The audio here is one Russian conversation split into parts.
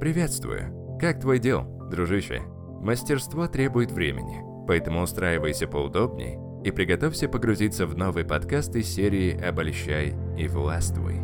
Приветствую. Как твой дел, дружище? Мастерство требует времени, поэтому устраивайся поудобнее и приготовься погрузиться в новый подкаст из серии «Обольщай и властвуй».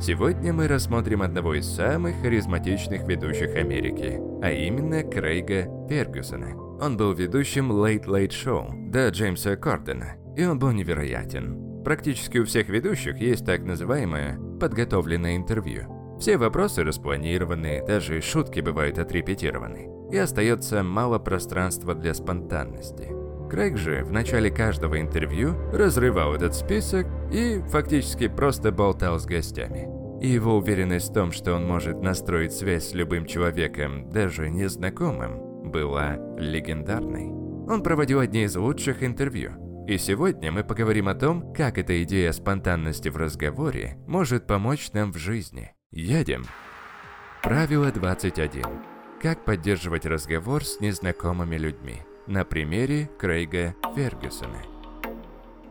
Сегодня мы рассмотрим одного из самых харизматичных ведущих Америки, а именно Крейга Фергюсона. Он был ведущим Late Late Show до Джеймса Кордена, и он был невероятен. Практически у всех ведущих есть так называемое подготовленное интервью. Все вопросы распланированы, даже шутки бывают отрепетированы, и остается мало пространства для спонтанности. Крейг же в начале каждого интервью разрывал этот список и фактически просто болтал с гостями. И его уверенность в том, что он может настроить связь с любым человеком, даже незнакомым, была легендарной. Он проводил одни из лучших интервью. И сегодня мы поговорим о том, как эта идея спонтанности в разговоре может помочь нам в жизни. Едем! Правило 21. Как поддерживать разговор с незнакомыми людьми. На примере Крейга Фергюсона.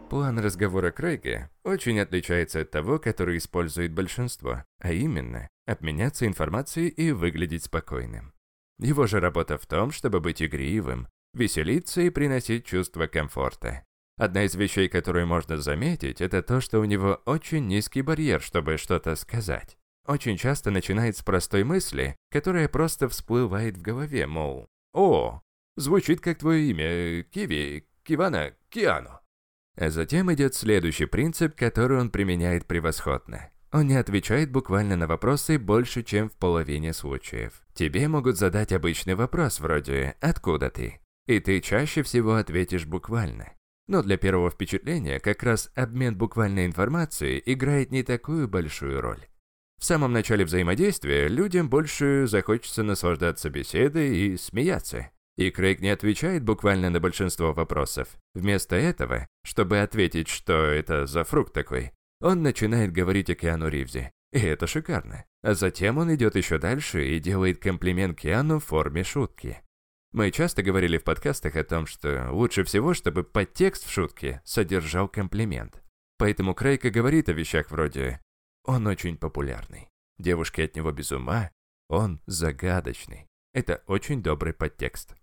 План разговора Крейга очень отличается от того, который использует большинство, а именно обменяться информацией и выглядеть спокойным. Его же работа в том, чтобы быть игривым, веселиться и приносить чувство комфорта. Одна из вещей, которую можно заметить, это то, что у него очень низкий барьер, чтобы что-то сказать. Очень часто начинает с простой мысли, которая просто всплывает в голове, мол, «О, звучит как твое имя, Киви, Кивана, Киану». А затем идет следующий принцип, который он применяет превосходно. Он не отвечает буквально на вопросы больше, чем в половине случаев. Тебе могут задать обычный вопрос вроде «Откуда ты?», и ты чаще всего ответишь буквально. Но для первого впечатления как раз обмен буквальной информацией играет не такую большую роль. В самом начале взаимодействия людям больше захочется наслаждаться беседой и смеяться. И Крейг не отвечает буквально на большинство вопросов. Вместо этого, чтобы ответить, что это за фрукт такой, он начинает говорить о Киану Ривзе. И это шикарно. А затем он идет еще дальше и делает комплимент Киану в форме шутки. Мы часто говорили в подкастах о том, что лучше всего, чтобы подтекст в шутке содержал комплимент. Поэтому Крейка говорит о вещах вроде «Он очень популярный, девушки от него без ума, он загадочный». Это очень добрый подтекст.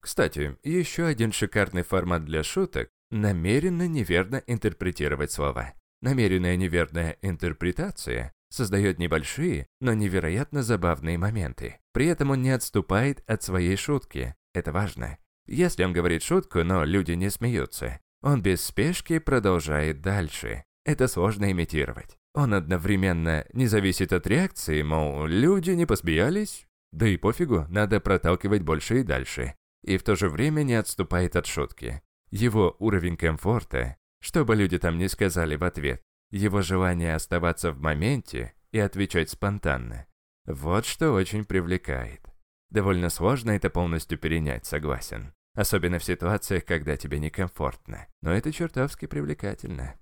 Кстати, еще один шикарный формат для шуток – намеренно неверно интерпретировать слова. Намеренная неверная интерпретация создает небольшие, но невероятно забавные моменты. При этом он не отступает от своей шутки. Это важно. Если он говорит шутку, но люди не смеются, он без спешки продолжает дальше. Это сложно имитировать. Он одновременно не зависит от реакции, мол, люди не посмеялись, да и пофигу, надо проталкивать больше и дальше. И в то же время не отступает от шутки. Его уровень комфорта, что бы люди там ни сказали в ответ, его желание оставаться в моменте и отвечать спонтанно. Вот что очень привлекает. Довольно сложно это полностью перенять, согласен. Особенно в ситуациях, когда тебе некомфортно. Но это чертовски привлекательно.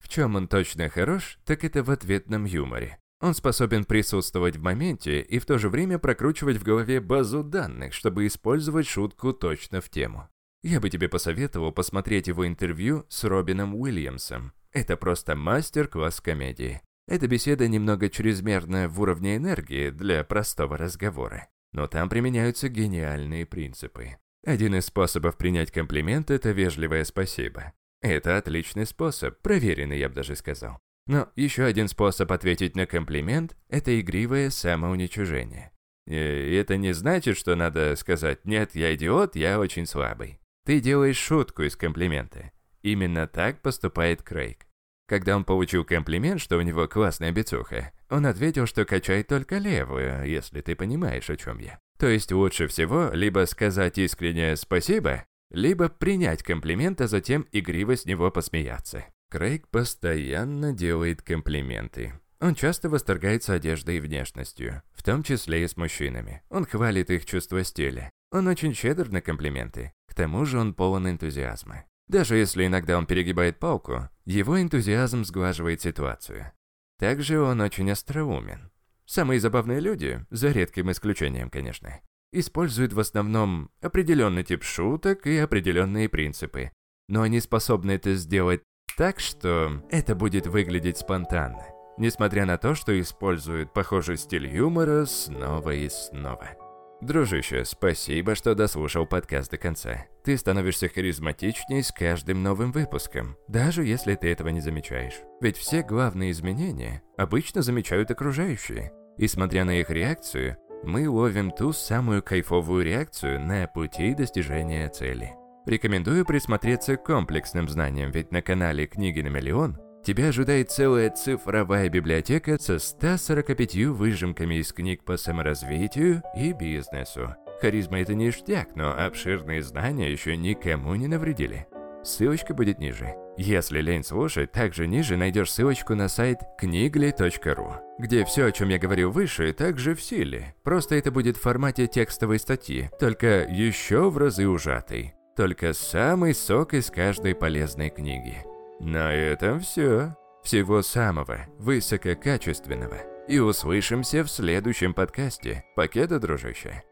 В чем он точно хорош, так это в ответном юморе. Он способен присутствовать в моменте и в то же время прокручивать в голове базу данных, чтобы использовать шутку точно в тему. Я бы тебе посоветовал посмотреть его интервью с Робином Уильямсом. Это просто мастер-класс комедии. Эта беседа немного чрезмерная в уровне энергии для простого разговора. Но там применяются гениальные принципы. Один из способов принять комплимент – это вежливое спасибо. Это отличный способ, проверенный, я бы даже сказал. Но еще один способ ответить на комплимент – это игривое самоуничижение. И это не значит, что надо сказать «нет, я идиот, я очень слабый». Ты делаешь шутку из комплимента. Именно так поступает Крейг. Когда он получил комплимент, что у него классная бицуха, он ответил, что качает только левую, если ты понимаешь, о чем я. То есть лучше всего либо сказать искреннее «спасибо», либо принять комплимент, а затем игриво с него посмеяться. Крейг постоянно делает комплименты. Он часто восторгается одеждой и внешностью, в том числе и с мужчинами. Он хвалит их чувство стиля. Он очень щедр на комплименты. К тому же он полон энтузиазма. Даже если иногда он перегибает палку, его энтузиазм сглаживает ситуацию. Также он очень остроумен. Самые забавные люди, за редким исключением, конечно, используют в основном определенный тип шуток и определенные принципы. Но они способны это сделать так, что это будет выглядеть спонтанно. несмотря на то, что используют похожий стиль юмора снова и снова. Дружище, спасибо, что дослушал подкаст до конца. Ты становишься харизматичнее с каждым новым выпуском, даже если ты этого не замечаешь. Ведь все главные изменения обычно замечают окружающие. И смотря на их реакцию, мы ловим ту самую кайфовую реакцию на пути достижения цели. Рекомендую присмотреться к комплексным знаниям, ведь на канале «Книги на миллион» тебя ожидает целая цифровая библиотека со 145 выжимками из книг по саморазвитию и бизнесу. Харизма это ништяк, но обширные знания еще никому не навредили. Ссылочка будет ниже. Если лень слушать, также ниже найдешь ссылочку на сайт книгли.ру, где все, о чем я говорил выше, также в силе. Просто это будет в формате текстовой статьи, только еще в разы ужатой. Только самый сок из каждой полезной книги. На этом все. Всего самого высококачественного. И услышимся в следующем подкасте. Покеда, дружище.